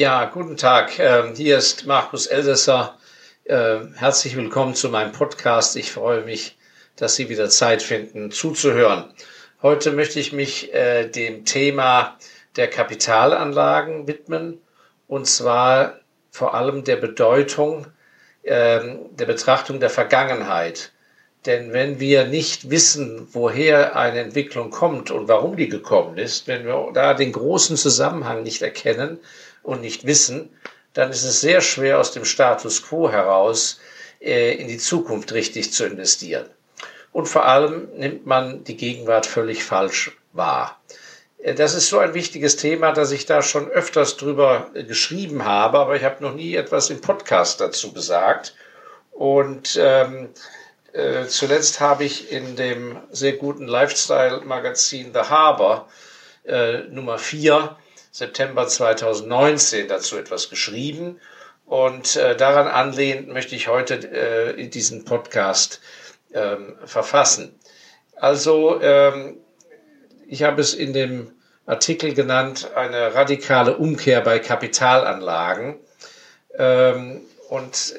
Ja, guten Tag. Ähm, hier ist Markus Elsässer. Äh, herzlich willkommen zu meinem Podcast. Ich freue mich, dass Sie wieder Zeit finden, zuzuhören. Heute möchte ich mich äh, dem Thema der Kapitalanlagen widmen und zwar vor allem der Bedeutung ähm, der Betrachtung der Vergangenheit. Denn wenn wir nicht wissen, woher eine Entwicklung kommt und warum die gekommen ist, wenn wir da den großen Zusammenhang nicht erkennen und nicht wissen, dann ist es sehr schwer aus dem Status quo heraus äh, in die Zukunft richtig zu investieren. Und vor allem nimmt man die Gegenwart völlig falsch wahr. Äh, das ist so ein wichtiges Thema, dass ich da schon öfters drüber äh, geschrieben habe, aber ich habe noch nie etwas im Podcast dazu gesagt. Und ähm, äh, zuletzt habe ich in dem sehr guten Lifestyle-Magazin The Harbor äh, Nummer 4 September 2019 dazu etwas geschrieben. Und äh, daran anlehnend möchte ich heute äh, diesen Podcast ähm, verfassen. Also ähm, ich habe es in dem Artikel genannt, eine radikale Umkehr bei Kapitalanlagen. Ähm, und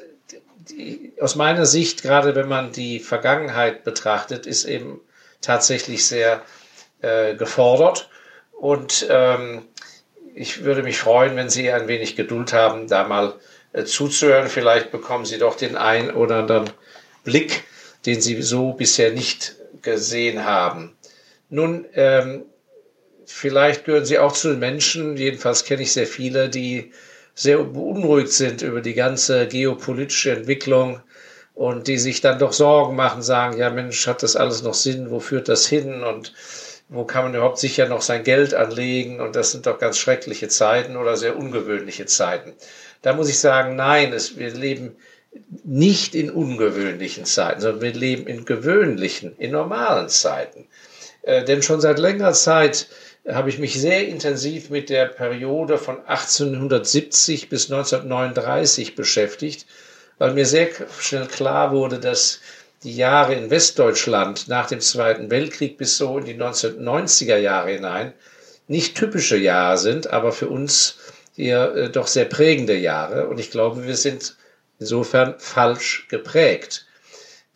die, aus meiner Sicht, gerade wenn man die Vergangenheit betrachtet, ist eben tatsächlich sehr äh, gefordert. Und ähm, ich würde mich freuen, wenn Sie ein wenig Geduld haben, da mal äh, zuzuhören. Vielleicht bekommen Sie doch den ein oder anderen Blick, den Sie so bisher nicht gesehen haben. Nun, ähm, vielleicht gehören Sie auch zu den Menschen, jedenfalls kenne ich sehr viele, die sehr beunruhigt sind über die ganze geopolitische Entwicklung und die sich dann doch Sorgen machen, sagen, ja Mensch, hat das alles noch Sinn, wo führt das hin und wo kann man überhaupt sicher noch sein Geld anlegen und das sind doch ganz schreckliche Zeiten oder sehr ungewöhnliche Zeiten. Da muss ich sagen, nein, es, wir leben nicht in ungewöhnlichen Zeiten, sondern wir leben in gewöhnlichen, in normalen Zeiten. Äh, denn schon seit längerer Zeit habe ich mich sehr intensiv mit der Periode von 1870 bis 1939 beschäftigt, weil mir sehr schnell klar wurde, dass die Jahre in Westdeutschland nach dem Zweiten Weltkrieg bis so in die 1990er Jahre hinein nicht typische Jahre sind, aber für uns hier äh, doch sehr prägende Jahre. Und ich glaube, wir sind insofern falsch geprägt.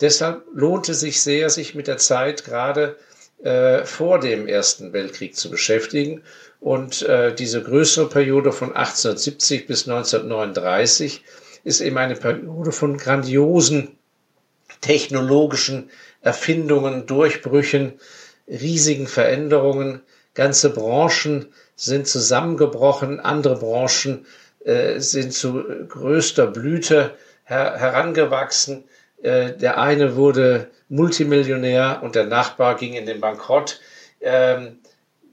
Deshalb lohnt es sich sehr, sich mit der Zeit gerade äh, vor dem Ersten Weltkrieg zu beschäftigen. Und äh, diese größere Periode von 1870 bis 1939 ist eben eine Periode von grandiosen technologischen Erfindungen, Durchbrüchen, riesigen Veränderungen. Ganze Branchen sind zusammengebrochen, andere Branchen äh, sind zu größter Blüte her herangewachsen. Äh, der eine wurde Multimillionär und der Nachbar ging in den Bankrott. Ähm,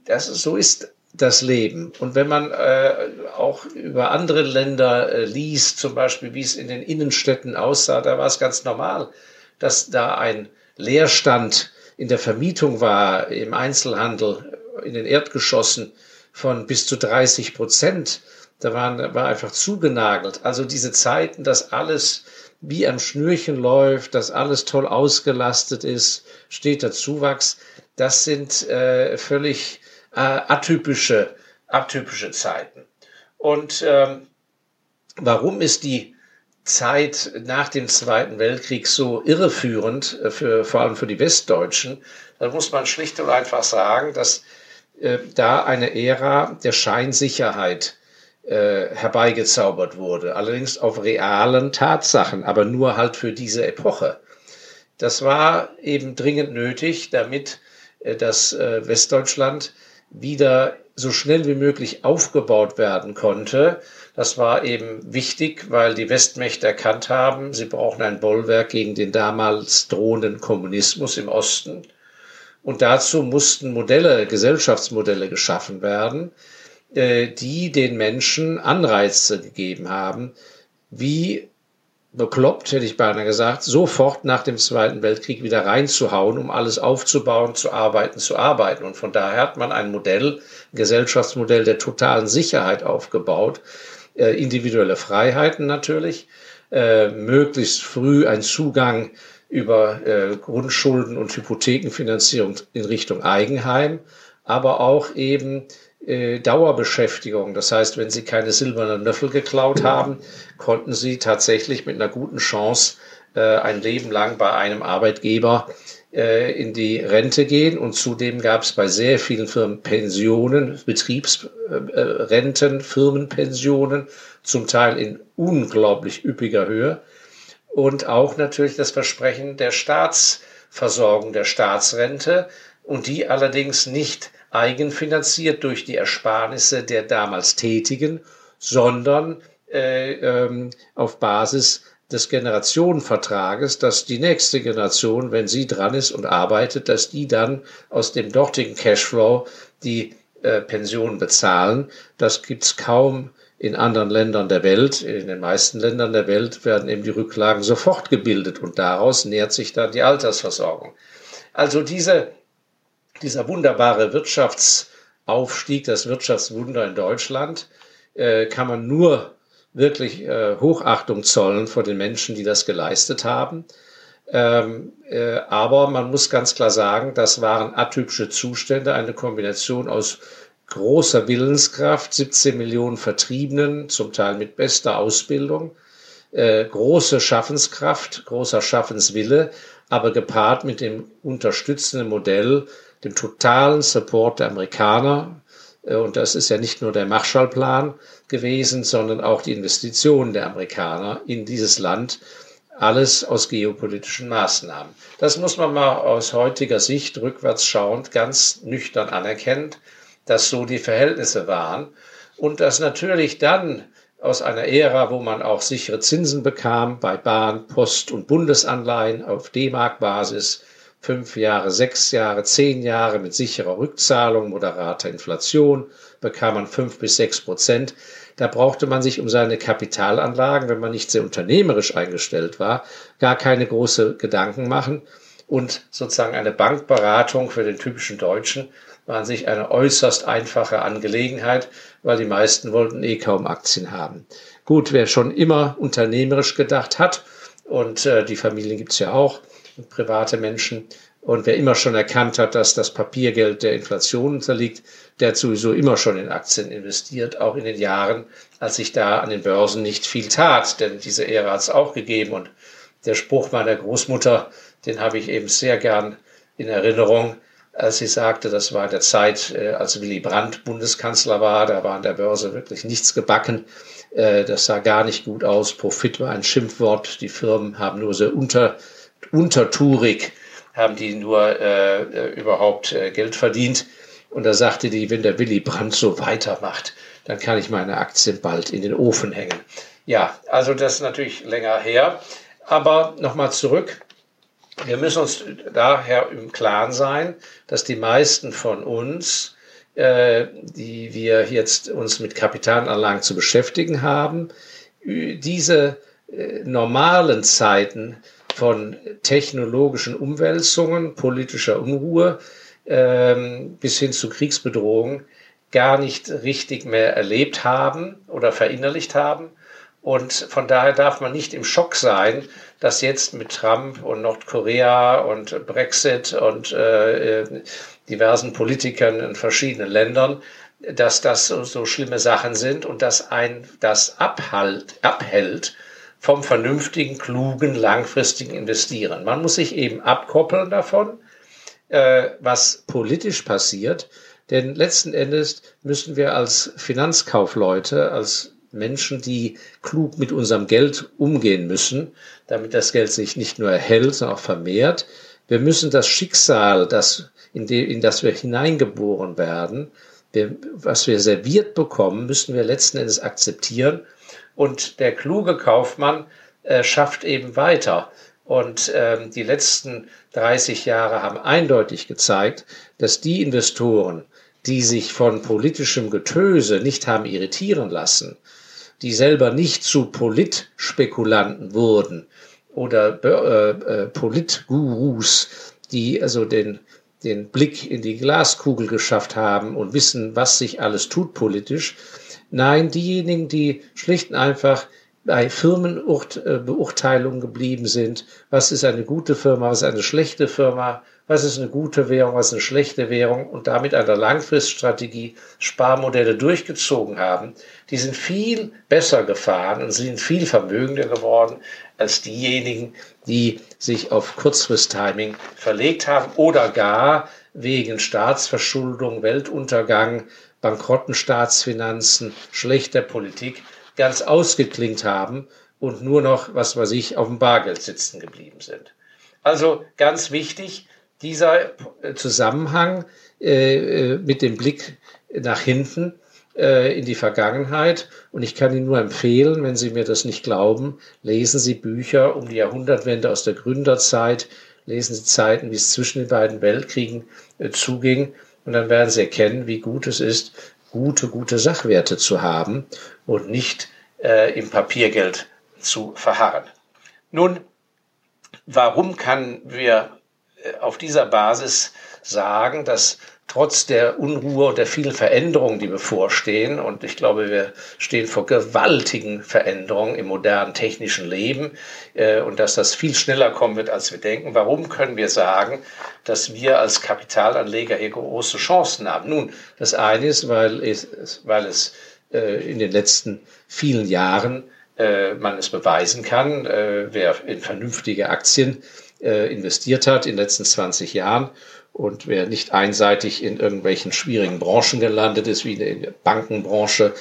das, so ist das Leben. Und wenn man äh, auch über andere Länder äh, liest, zum Beispiel wie es in den Innenstädten aussah, da war es ganz normal, dass da ein Leerstand in der Vermietung war, im Einzelhandel, in den Erdgeschossen von bis zu 30 Prozent. Da waren, war einfach zugenagelt. Also diese Zeiten, dass alles wie am Schnürchen läuft, dass alles toll ausgelastet ist, steter Zuwachs, das sind äh, völlig äh, atypische, atypische Zeiten. Und ähm, warum ist die Zeit nach dem Zweiten Weltkrieg so irreführend, äh, für, vor allem für die Westdeutschen, dann muss man schlicht und einfach sagen, dass äh, da eine Ära der Scheinsicherheit äh, herbeigezaubert wurde. Allerdings auf realen Tatsachen, aber nur halt für diese Epoche. Das war eben dringend nötig, damit äh, das äh, Westdeutschland wieder so schnell wie möglich aufgebaut werden konnte. Das war eben wichtig, weil die Westmächte erkannt haben, sie brauchen ein Bollwerk gegen den damals drohenden Kommunismus im Osten. Und dazu mussten Modelle, Gesellschaftsmodelle geschaffen werden, äh, die den Menschen Anreize gegeben haben, wie bekloppt, hätte ich beinahe gesagt, sofort nach dem Zweiten Weltkrieg wieder reinzuhauen, um alles aufzubauen, zu arbeiten, zu arbeiten. Und von daher hat man ein Modell, ein Gesellschaftsmodell der totalen Sicherheit aufgebaut, äh, individuelle Freiheiten natürlich, äh, möglichst früh ein Zugang über äh, Grundschulden und Hypothekenfinanzierung in Richtung Eigenheim, aber auch eben Dauerbeschäftigung. Das heißt, wenn sie keine silbernen Löffel geklaut haben, konnten sie tatsächlich mit einer guten Chance äh, ein Leben lang bei einem Arbeitgeber äh, in die Rente gehen. Und zudem gab es bei sehr vielen Firmen Pensionen, Betriebsrenten, äh, Firmenpensionen, zum Teil in unglaublich üppiger Höhe. Und auch natürlich das Versprechen der Staatsversorgung, der Staatsrente. Und die allerdings nicht eigenfinanziert durch die Ersparnisse der damals Tätigen, sondern äh, ähm, auf Basis des Generationenvertrages, dass die nächste Generation, wenn sie dran ist und arbeitet, dass die dann aus dem dortigen Cashflow die äh, Pension bezahlen. Das gibt's kaum in anderen Ländern der Welt. In den meisten Ländern der Welt werden eben die Rücklagen sofort gebildet und daraus nährt sich dann die Altersversorgung. Also diese, dieser wunderbare Wirtschaftsaufstieg, das Wirtschaftswunder in Deutschland, äh, kann man nur wirklich äh, Hochachtung zollen vor den Menschen, die das geleistet haben. Ähm, äh, aber man muss ganz klar sagen, das waren atypische Zustände, eine Kombination aus großer Willenskraft, 17 Millionen Vertriebenen, zum Teil mit bester Ausbildung, äh, große Schaffenskraft, großer Schaffenswille, aber gepaart mit dem unterstützenden Modell, dem totalen Support der Amerikaner, äh, und das ist ja nicht nur der Marshallplan gewesen, sondern auch die Investitionen der Amerikaner in dieses Land. Alles aus geopolitischen Maßnahmen. Das muss man mal aus heutiger Sicht rückwärts schauend ganz nüchtern anerkennen, dass so die Verhältnisse waren und dass natürlich dann aus einer Ära, wo man auch sichere Zinsen bekam bei Bahn, Post und Bundesanleihen auf D-Mark-Basis, fünf Jahre, sechs Jahre, zehn Jahre mit sicherer Rückzahlung, moderater Inflation bekam man fünf bis sechs Prozent. Da brauchte man sich um seine Kapitalanlagen, wenn man nicht sehr unternehmerisch eingestellt war, gar keine große Gedanken machen. Und sozusagen eine Bankberatung für den typischen Deutschen war an sich eine äußerst einfache Angelegenheit, weil die meisten wollten eh kaum Aktien haben. Gut, wer schon immer unternehmerisch gedacht hat, und äh, die Familien gibt's ja auch, private Menschen. Und wer immer schon erkannt hat, dass das Papiergeld der Inflation unterliegt, der hat sowieso immer schon in Aktien investiert, auch in den Jahren, als sich da an den Börsen nicht viel tat. Denn diese Ära hat es auch gegeben. Und der Spruch meiner Großmutter, den habe ich eben sehr gern in Erinnerung, als sie sagte, das war der Zeit, äh, als Willy Brandt Bundeskanzler war, da war an der Börse wirklich nichts gebacken. Äh, das sah gar nicht gut aus. Profit war ein Schimpfwort. Die Firmen haben nur so unter untertourig haben die nur äh, äh, überhaupt äh, Geld verdient. Und da sagte die, wenn der Willy Brandt so weitermacht, dann kann ich meine Aktien bald in den Ofen hängen. Ja, also das ist natürlich länger her. Aber nochmal zurück. Wir müssen uns daher im Klaren sein, dass die meisten von uns, äh, die wir jetzt uns mit Kapitalanlagen zu beschäftigen haben, diese äh, normalen Zeiten von technologischen Umwälzungen, politischer Unruhe ähm, bis hin zu Kriegsbedrohungen gar nicht richtig mehr erlebt haben oder verinnerlicht haben. Und von daher darf man nicht im Schock sein, dass jetzt mit Trump und Nordkorea und Brexit und äh, äh diversen Politikern in verschiedenen Ländern, dass das so, so schlimme Sachen sind und dass ein das abhalt, abhält vom vernünftigen, klugen, langfristigen Investieren. Man muss sich eben abkoppeln davon, äh, was politisch passiert, denn letzten Endes müssen wir als Finanzkaufleute, als Menschen, die klug mit unserem Geld umgehen müssen, damit das Geld sich nicht nur erhält, sondern auch vermehrt. Wir müssen das Schicksal, das, in, de, in das wir hineingeboren werden, wir, was wir serviert bekommen, müssen wir letzten Endes akzeptieren und der kluge Kaufmann äh, schafft eben weiter. Und ähm, die letzten 30 Jahre haben eindeutig gezeigt, dass die Investoren, die sich von politischem Getöse nicht haben irritieren lassen, die selber nicht zu Politspekulanten wurden oder äh, äh, Politgurus, die also den, den Blick in die Glaskugel geschafft haben und wissen, was sich alles tut politisch, Nein, diejenigen, die schlicht und einfach bei Firmenbeurteilungen geblieben sind. Was ist eine gute Firma, was ist eine schlechte Firma? was ist eine gute Währung, was ist eine schlechte Währung und damit an der Langfriststrategie Sparmodelle durchgezogen haben, die sind viel besser gefahren und sind viel vermögender geworden als diejenigen, die sich auf Kurzfrist-Timing verlegt haben oder gar wegen Staatsverschuldung, Weltuntergang, bankrotten Staatsfinanzen, schlechter Politik ganz ausgeklingt haben und nur noch, was weiß ich, auf dem Bargeld sitzen geblieben sind. Also ganz wichtig, dieser Zusammenhang äh, mit dem Blick nach hinten äh, in die Vergangenheit. Und ich kann Ihnen nur empfehlen, wenn Sie mir das nicht glauben, lesen Sie Bücher um die Jahrhundertwende aus der Gründerzeit, lesen Sie Zeiten, wie es zwischen den beiden Weltkriegen äh, zuging. Und dann werden Sie erkennen, wie gut es ist, gute, gute Sachwerte zu haben und nicht äh, im Papiergeld zu verharren. Nun, warum kann wir äh, auf dieser Basis sagen, dass trotz der Unruhe und der vielen Veränderungen, die bevorstehen, und ich glaube, wir stehen vor gewaltigen Veränderungen im modernen technischen Leben äh, und dass das viel schneller kommen wird, als wir denken. Warum können wir sagen, dass wir als Kapitalanleger hier große Chancen haben? Nun, das eine ist, weil es, weil es äh, in den letzten vielen Jahren äh, man es beweisen kann, äh, wer in vernünftige Aktien äh, investiert hat in den letzten 20 Jahren und wer nicht einseitig in irgendwelchen schwierigen Branchen gelandet ist, wie in der Bankenbranche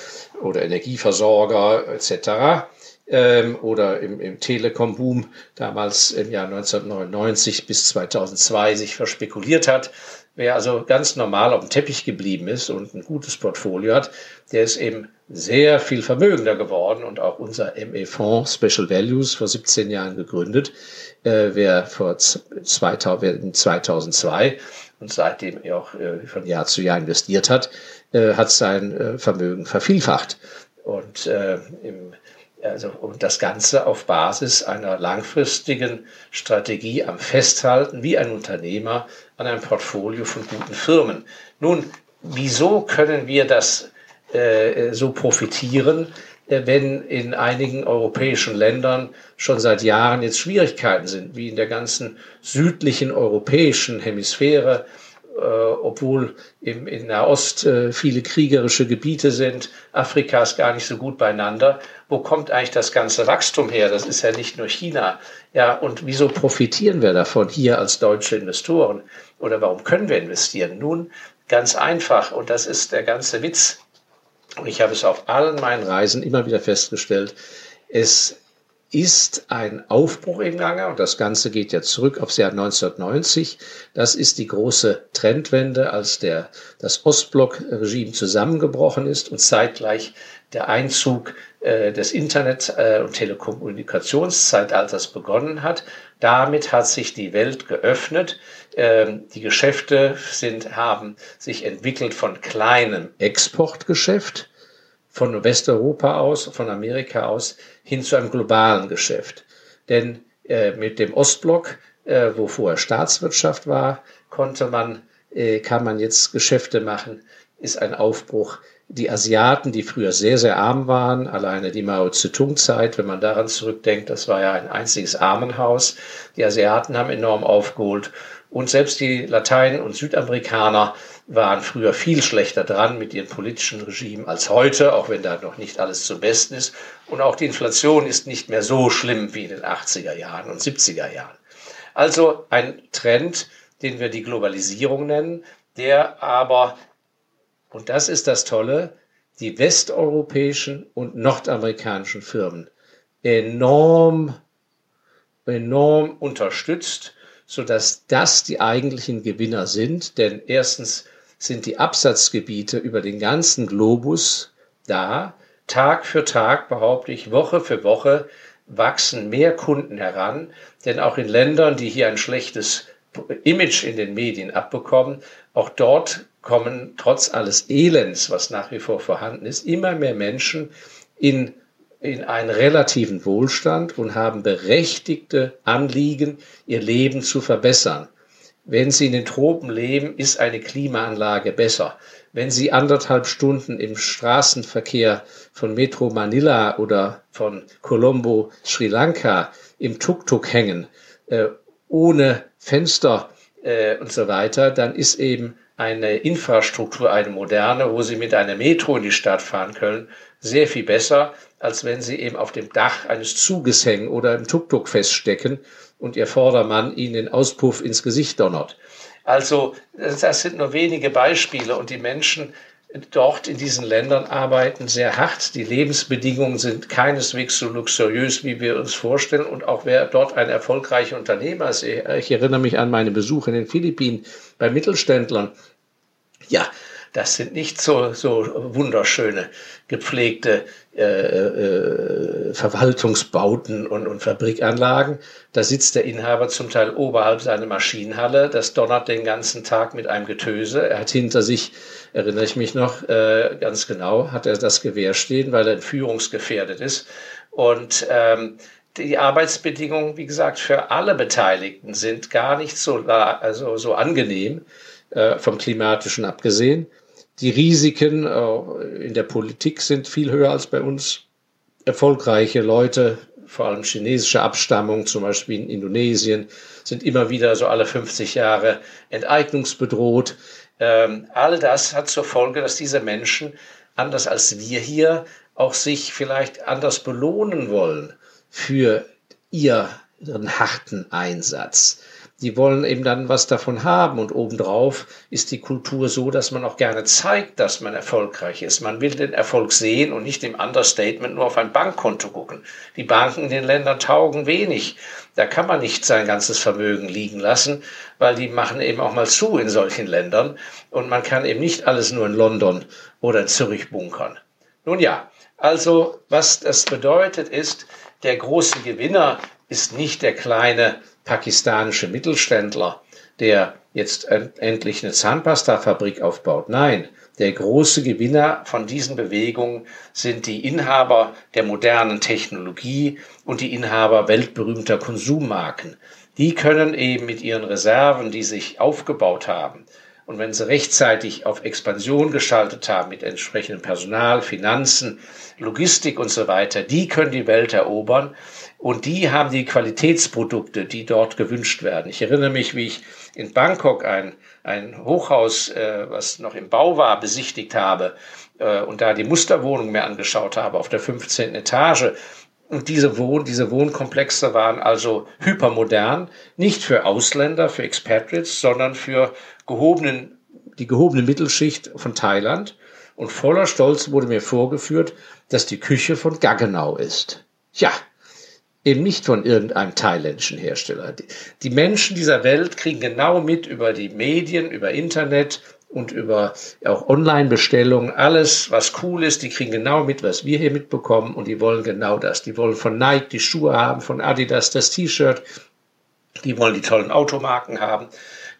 oder Energieversorger etc. Ähm, oder im, im Telekom-Boom damals im Jahr 1999 bis 2002 sich verspekuliert hat, Wer also ganz normal auf dem Teppich geblieben ist und ein gutes Portfolio hat, der ist eben sehr viel vermögender geworden und auch unser ME-Fonds Special Values vor 17 Jahren gegründet, äh, wer vor 2000, 2002 und seitdem auch äh, von Jahr zu Jahr investiert hat, äh, hat sein äh, Vermögen vervielfacht. Und äh, im also, und das Ganze auf Basis einer langfristigen Strategie am Festhalten wie ein Unternehmer an einem Portfolio von guten Firmen. Nun, wieso können wir das äh, so profitieren, wenn in einigen europäischen Ländern schon seit Jahren jetzt Schwierigkeiten sind, wie in der ganzen südlichen europäischen Hemisphäre, äh, obwohl im, in Nahost äh, viele kriegerische Gebiete sind, Afrika ist gar nicht so gut beieinander. Wo kommt eigentlich das ganze Wachstum her? Das ist ja nicht nur China. Ja, und wieso profitieren wir davon hier als deutsche Investoren? Oder warum können wir investieren? Nun, ganz einfach, und das ist der ganze Witz. Und ich habe es auf allen meinen Reisen immer wieder festgestellt. Es ist ein Aufbruch im Gange und das Ganze geht ja zurück aufs Jahr 1990. Das ist die große Trendwende, als der, das Ostblock-Regime zusammengebrochen ist und zeitgleich der Einzug äh, des Internet- äh, und Telekommunikationszeitalters begonnen hat. Damit hat sich die Welt geöffnet. Ähm, die Geschäfte sind, haben sich entwickelt von kleinem Exportgeschäft von Westeuropa aus, von Amerika aus hin zu einem globalen Geschäft. Denn äh, mit dem Ostblock, äh, wo vorher Staatswirtschaft war, konnte man, äh, kann man jetzt Geschäfte machen, ist ein Aufbruch. Die Asiaten, die früher sehr, sehr arm waren, alleine die Mao Zedong-Zeit, wenn man daran zurückdenkt, das war ja ein einziges Armenhaus. Die Asiaten haben enorm aufgeholt und selbst die Latein- und Südamerikaner waren früher viel schlechter dran mit ihren politischen Regimen als heute, auch wenn da noch nicht alles zum Besten ist. Und auch die Inflation ist nicht mehr so schlimm wie in den 80er Jahren und 70er Jahren. Also ein Trend, den wir die Globalisierung nennen, der aber, und das ist das Tolle, die westeuropäischen und nordamerikanischen Firmen enorm, enorm unterstützt sodass das die eigentlichen Gewinner sind. Denn erstens sind die Absatzgebiete über den ganzen Globus da. Tag für Tag, behaupte ich, Woche für Woche wachsen mehr Kunden heran. Denn auch in Ländern, die hier ein schlechtes Image in den Medien abbekommen, auch dort kommen trotz alles Elends, was nach wie vor vorhanden ist, immer mehr Menschen in in einen relativen Wohlstand und haben berechtigte Anliegen, ihr Leben zu verbessern. Wenn Sie in den Tropen leben, ist eine Klimaanlage besser. Wenn Sie anderthalb Stunden im Straßenverkehr von Metro Manila oder von Colombo, Sri Lanka im Tuk-Tuk hängen, äh, ohne Fenster äh, und so weiter, dann ist eben eine Infrastruktur, eine moderne, wo Sie mit einer Metro in die Stadt fahren können, sehr viel besser, als wenn Sie eben auf dem Dach eines Zuges hängen oder im Tuk-Tuk feststecken und Ihr Vordermann Ihnen den Auspuff ins Gesicht donnert. Also das sind nur wenige Beispiele und die Menschen dort in diesen Ländern arbeiten sehr hart. Die Lebensbedingungen sind keineswegs so luxuriös, wie wir uns vorstellen. Und auch wer dort ein erfolgreicher Unternehmer ist, ich erinnere mich an meine Besuche in den Philippinen bei Mittelständlern. Ja, das sind nicht so, so wunderschöne, gepflegte äh, äh, Verwaltungsbauten und, und Fabrikanlagen. Da sitzt der Inhaber zum Teil oberhalb seiner Maschinenhalle. Das donnert den ganzen Tag mit einem Getöse. Er hat hinter sich, erinnere ich mich noch äh, ganz genau, hat er das Gewehr stehen, weil er führungsgefährdet ist. Und ähm, die Arbeitsbedingungen, wie gesagt, für alle Beteiligten sind gar nicht so, also so angenehm, äh, vom klimatischen abgesehen. Die Risiken äh, in der Politik sind viel höher als bei uns. Erfolgreiche Leute, vor allem chinesische Abstammung, zum Beispiel in Indonesien, sind immer wieder so alle 50 Jahre enteignungsbedroht. Ähm, all das hat zur Folge, dass diese Menschen, anders als wir hier, auch sich vielleicht anders belohnen wollen für ihren harten Einsatz die wollen eben dann was davon haben. Und obendrauf ist die Kultur so, dass man auch gerne zeigt, dass man erfolgreich ist. Man will den Erfolg sehen und nicht im Understatement nur auf ein Bankkonto gucken. Die Banken in den Ländern taugen wenig. Da kann man nicht sein ganzes Vermögen liegen lassen, weil die machen eben auch mal zu in solchen Ländern. Und man kann eben nicht alles nur in London oder in Zürich bunkern. Nun ja, also was das bedeutet ist, der große Gewinner ist nicht der kleine pakistanische Mittelständler, der jetzt endlich eine Zahnpastafabrik aufbaut. Nein, der große Gewinner von diesen Bewegungen sind die Inhaber der modernen Technologie und die Inhaber weltberühmter Konsummarken. Die können eben mit ihren Reserven, die sich aufgebaut haben, und wenn sie rechtzeitig auf Expansion geschaltet haben mit entsprechendem Personal, Finanzen, Logistik und so weiter, die können die Welt erobern und die haben die Qualitätsprodukte, die dort gewünscht werden. Ich erinnere mich, wie ich in Bangkok ein, ein Hochhaus, äh, was noch im Bau war, besichtigt habe äh, und da die Musterwohnung mir angeschaut habe auf der 15. Etage. Und diese, Wohn diese Wohnkomplexe waren also hypermodern, nicht für Ausländer, für Expatriates, sondern für gehobenen, die gehobene Mittelschicht von Thailand. Und voller Stolz wurde mir vorgeführt, dass die Küche von Gaggenau ist. Ja, eben nicht von irgendeinem thailändischen Hersteller. Die Menschen dieser Welt kriegen genau mit über die Medien, über Internet, und über auch Online-Bestellungen, alles, was cool ist, die kriegen genau mit, was wir hier mitbekommen. Und die wollen genau das. Die wollen von Nike die Schuhe haben, von Adidas das T-Shirt, die wollen die tollen Automarken haben,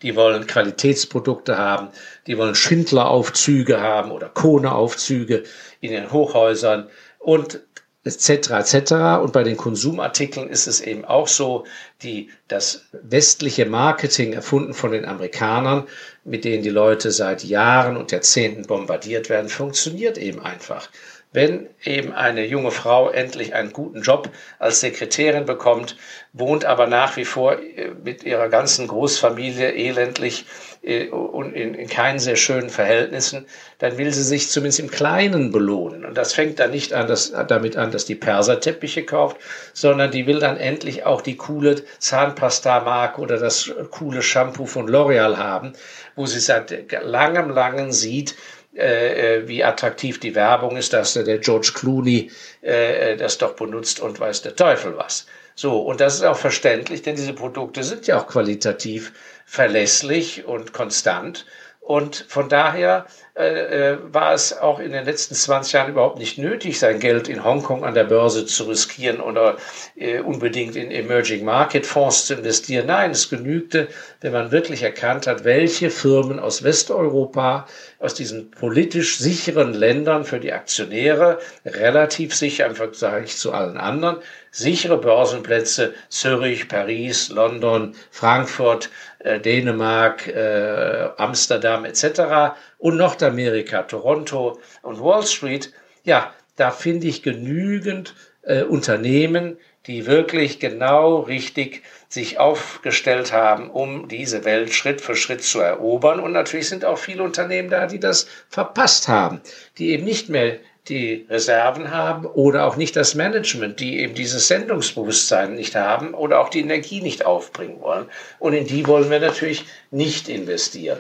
die wollen Qualitätsprodukte haben, die wollen Schindleraufzüge haben oder Kone-Aufzüge in den Hochhäusern. Und etc. etc. Und bei den Konsumartikeln ist es eben auch so, die das westliche Marketing erfunden von den Amerikanern, mit denen die Leute seit Jahren und Jahrzehnten bombardiert werden, funktioniert eben einfach. Wenn eben eine junge Frau endlich einen guten Job als Sekretärin bekommt, wohnt aber nach wie vor äh, mit ihrer ganzen Großfamilie elendlich äh, und in, in keinen sehr schönen Verhältnissen, dann will sie sich zumindest im Kleinen belohnen. Und das fängt dann nicht an, dass, damit an, dass die Perserteppiche kauft, sondern die will dann endlich auch die coole Zahnpasta-Marke oder das coole Shampoo von L'Oreal haben, wo sie seit langem, langem sieht, äh, äh, wie attraktiv die Werbung ist, dass der George Clooney äh, das doch benutzt und weiß der Teufel was. So, und das ist auch verständlich, denn diese Produkte sind ja auch qualitativ verlässlich und konstant. Und von daher äh, äh, war es auch in den letzten 20 Jahren überhaupt nicht nötig, sein Geld in Hongkong an der Börse zu riskieren oder äh, unbedingt in Emerging Market Fonds zu investieren. Nein, es genügte, wenn man wirklich erkannt hat, welche Firmen aus Westeuropa, aus diesen politisch sicheren Ländern für die Aktionäre relativ sicher im Vergleich zu allen anderen, sichere Börsenplätze, Zürich, Paris, London, Frankfurt, Dänemark, äh, Amsterdam etc. und Nordamerika, Toronto und Wall Street, ja, da finde ich genügend äh, Unternehmen, die wirklich genau richtig sich aufgestellt haben, um diese Welt Schritt für Schritt zu erobern. Und natürlich sind auch viele Unternehmen da, die das verpasst haben, die eben nicht mehr die Reserven haben oder auch nicht das Management, die eben dieses Sendungsbewusstsein nicht haben oder auch die Energie nicht aufbringen wollen. Und in die wollen wir natürlich nicht investieren.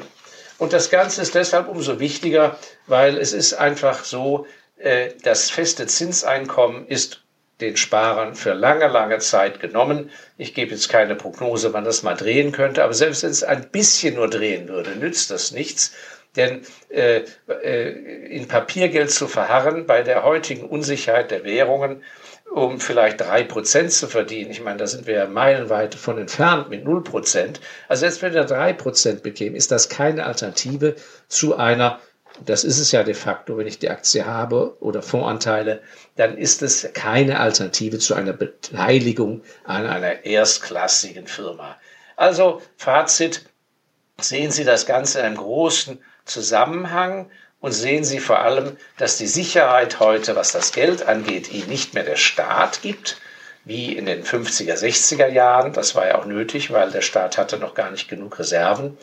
Und das Ganze ist deshalb umso wichtiger, weil es ist einfach so, äh, das feste Zinseinkommen ist den Sparern für lange, lange Zeit genommen. Ich gebe jetzt keine Prognose, wann das mal drehen könnte, aber selbst wenn es ein bisschen nur drehen würde, nützt das nichts. Denn äh, äh, in Papiergeld zu verharren bei der heutigen Unsicherheit der Währungen, um vielleicht drei Prozent zu verdienen, ich meine, da sind wir ja meilenweit von entfernt mit null Prozent. Also selbst wenn wir drei Prozent bekämen, ist das keine Alternative zu einer das ist es ja de facto, wenn ich die Aktie habe oder Fondsanteile, dann ist es keine Alternative zu einer Beteiligung an einer erstklassigen Firma. Also Fazit, sehen Sie das Ganze in einem großen Zusammenhang und sehen Sie vor allem, dass die Sicherheit heute, was das Geld angeht, Ihnen nicht mehr der Staat gibt, wie in den 50er, 60er Jahren. Das war ja auch nötig, weil der Staat hatte noch gar nicht genug Reserven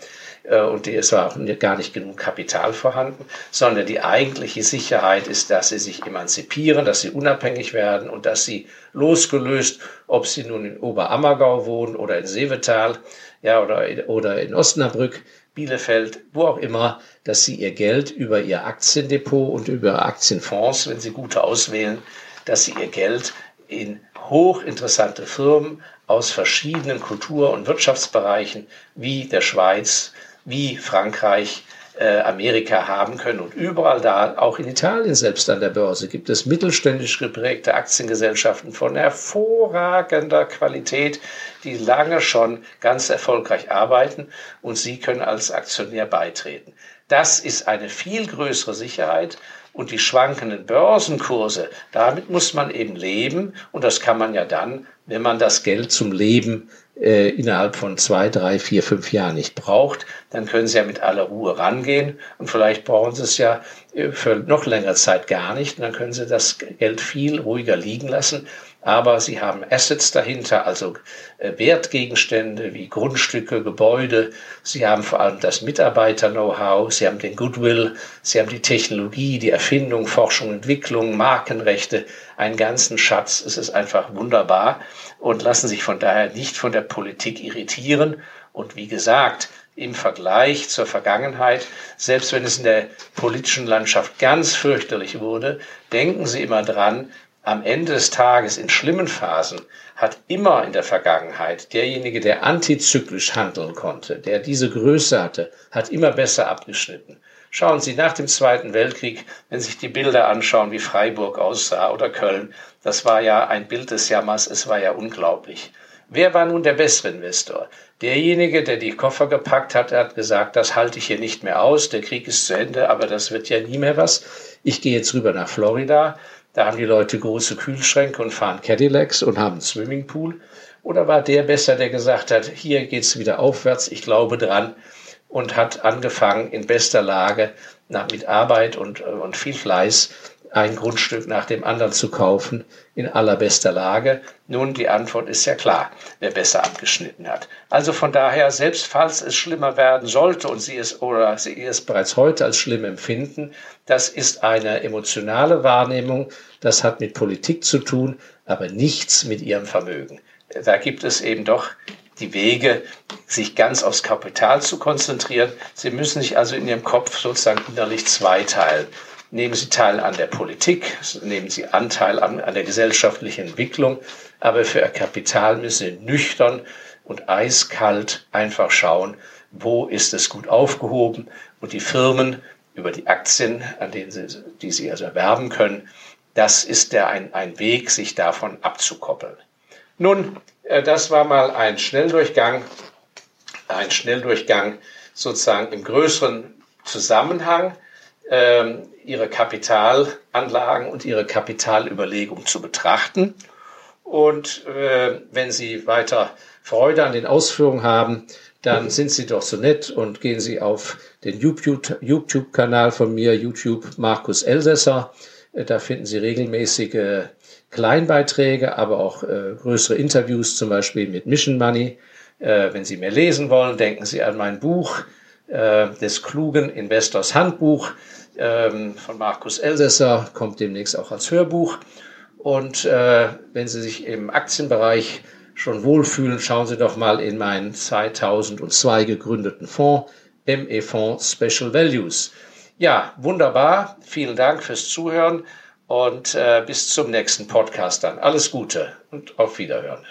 äh, und es war auch gar nicht genug Kapital vorhanden, sondern die eigentliche Sicherheit ist, dass sie sich emanzipieren, dass sie unabhängig werden und dass sie losgelöst, ob sie nun in Oberammergau wohnen oder in Seevetal, ja, oder, oder in Osnabrück, Bielefeld, wo auch immer, dass sie ihr Geld über ihr Aktiendepot und über Aktienfonds, wenn sie gute auswählen, dass sie ihr Geld in hochinteressante Firmen aus verschiedenen Kultur- und Wirtschaftsbereichen wie der Schweiz, wie Frankreich, Amerika haben können. Und überall da, auch in Italien selbst an der Börse, gibt es mittelständisch geprägte Aktiengesellschaften von hervorragender Qualität, die lange schon ganz erfolgreich arbeiten und Sie können als Aktionär beitreten. Das ist eine viel größere Sicherheit und die schwankenden Börsenkurse, damit muss man eben leben und das kann man ja dann, wenn man das Geld zum Leben äh, innerhalb von zwei, drei, vier, fünf Jahren nicht braucht, dann können Sie ja mit aller Ruhe rangehen und vielleicht brauchen Sie es ja äh, für noch längere Zeit gar nicht. Und dann können Sie das Geld viel ruhiger liegen lassen. Aber sie haben Assets dahinter, also äh, Wertgegenstände wie Grundstücke, Gebäude. Sie haben vor allem das Mitarbeiter-Know-how, sie haben den Goodwill, sie haben die Technologie, die Erfindung, Forschung, Entwicklung, Markenrechte, einen ganzen Schatz. Es ist einfach wunderbar und lassen sich von daher nicht von der Politik irritieren. Und wie gesagt, im Vergleich zur Vergangenheit, selbst wenn es in der politischen Landschaft ganz fürchterlich wurde, denken Sie immer dran, am Ende des Tages in schlimmen Phasen hat immer in der Vergangenheit derjenige, der antizyklisch handeln konnte, der diese Größe hatte, hat immer besser abgeschnitten. Schauen Sie nach dem Zweiten Weltkrieg, wenn Sie sich die Bilder anschauen, wie Freiburg aussah oder Köln, das war ja ein Bild des Jammers, es war ja unglaublich. Wer war nun der bessere Investor? Derjenige, der die Koffer gepackt hat, hat gesagt, das halte ich hier nicht mehr aus, der Krieg ist zu Ende, aber das wird ja nie mehr was. Ich gehe jetzt rüber nach Florida da haben die Leute große Kühlschränke und fahren Cadillacs und haben einen Swimmingpool. Oder war der besser, der gesagt hat, hier geht's wieder aufwärts, ich glaube dran und hat angefangen in bester Lage nach, mit Arbeit und, und viel Fleiß ein Grundstück nach dem anderen zu kaufen in allerbester Lage? Nun, die Antwort ist ja klar, wer besser abgeschnitten hat. Also von daher, selbst falls es schlimmer werden sollte und Sie es oder Sie es bereits heute als schlimm empfinden, das ist eine emotionale Wahrnehmung, das hat mit Politik zu tun, aber nichts mit Ihrem Vermögen. Da gibt es eben doch die Wege, sich ganz aufs Kapital zu konzentrieren. Sie müssen sich also in Ihrem Kopf sozusagen innerlich zweiteilen nehmen Sie teil an der Politik, nehmen Sie Anteil an, an der gesellschaftlichen Entwicklung, aber für Ihr Kapital müssen Sie nüchtern und eiskalt einfach schauen, wo ist es gut aufgehoben und die Firmen über die Aktien, an denen Sie, die Sie also erwerben können, das ist der ein, ein Weg, sich davon abzukoppeln. Nun, das war mal ein Schnelldurchgang, ein Schnelldurchgang sozusagen im größeren Zusammenhang ähm, ihre Kapitalanlagen und ihre Kapitalüberlegung zu betrachten. Und äh, wenn Sie weiter Freude an den Ausführungen haben, dann sind Sie doch so nett und gehen Sie auf den YouTube-Kanal von mir, YouTube Markus Elsässer. Äh, da finden Sie regelmäßige Kleinbeiträge, aber auch äh, größere Interviews, zum Beispiel mit Mission Money. Äh, wenn Sie mehr lesen wollen, denken Sie an mein Buch äh, des klugen Investors Handbuch ähm, von Markus Elsässer, kommt demnächst auch als Hörbuch. Und äh, wenn Sie sich im Aktienbereich schon wohlfühlen, schauen Sie doch mal in meinen 2002 gegründeten Fonds, ME Fonds Special Values. Ja, wunderbar. Vielen Dank fürs Zuhören und äh, bis zum nächsten Podcast dann. Alles Gute und auf Wiederhören.